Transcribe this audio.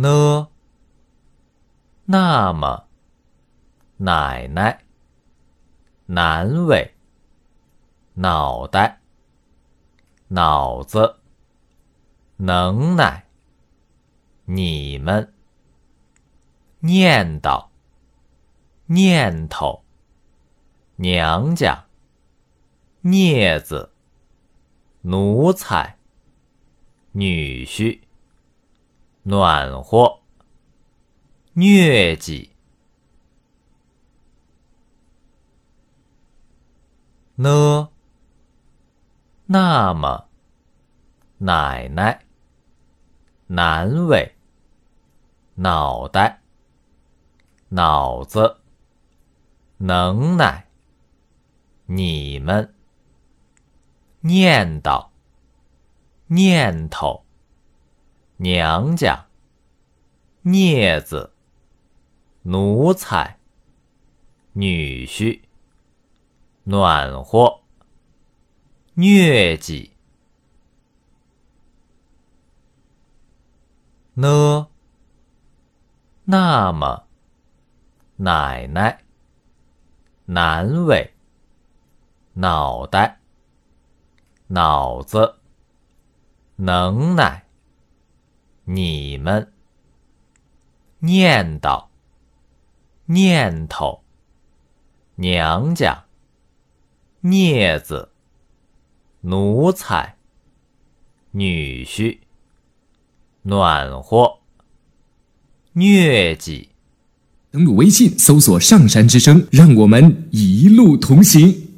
呢？那么，奶奶，难为，脑袋，脑子，能耐，你们，念叨，念头，娘家，镊子，奴才，女婿，暖和。疟疾。呢？那么，奶奶，难为，脑袋，脑子，能耐，你们，念叨，念头，娘家，镊子。奴才，女婿，暖和，疟疾，呢？那么，奶奶，难为，脑袋，脑子，能耐，你们，念叨。念头，娘家，镊子，奴才，女婿，暖和，疟疾。登录微信，搜索“上山之声”，让我们一路同行。